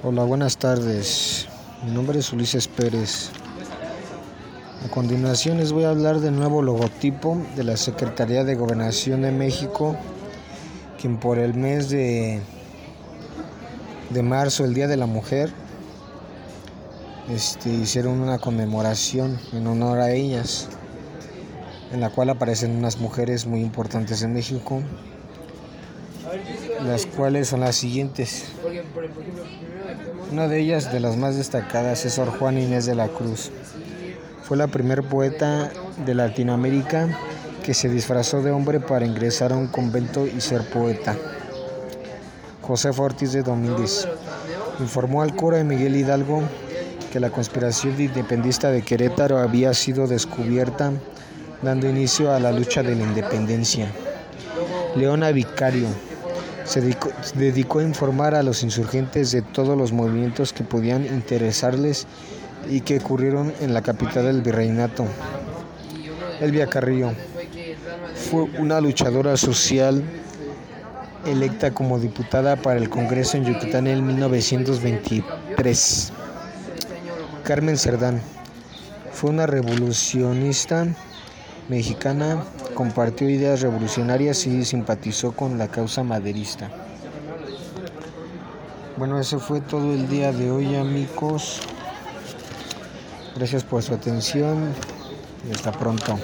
Hola, buenas tardes. Mi nombre es Ulises Pérez. A continuación les voy a hablar del nuevo logotipo de la Secretaría de Gobernación de México, quien por el mes de, de marzo, el Día de la Mujer, este, hicieron una conmemoración en honor a ellas, en la cual aparecen unas mujeres muy importantes en México, las cuales son las siguientes. Una de ellas, de las más destacadas, es Sor Juana Inés de la Cruz. Fue la primer poeta de Latinoamérica que se disfrazó de hombre para ingresar a un convento y ser poeta. José Ortiz de Domínguez informó al cura de Miguel Hidalgo que la conspiración independista de Querétaro había sido descubierta, dando inicio a la lucha de la independencia. Leona Vicario se dedicó, a informar a los insurgentes de todos los movimientos que podían interesarles y que ocurrieron en la capital del virreinato. Elvia Carrillo fue una luchadora social electa como diputada para el Congreso en Yucatán en 1923. Carmen Cerdán fue una revolucionista mexicana compartió ideas revolucionarias y simpatizó con la causa maderista. Bueno, eso fue todo el día de hoy, amigos. Gracias por su atención y hasta pronto.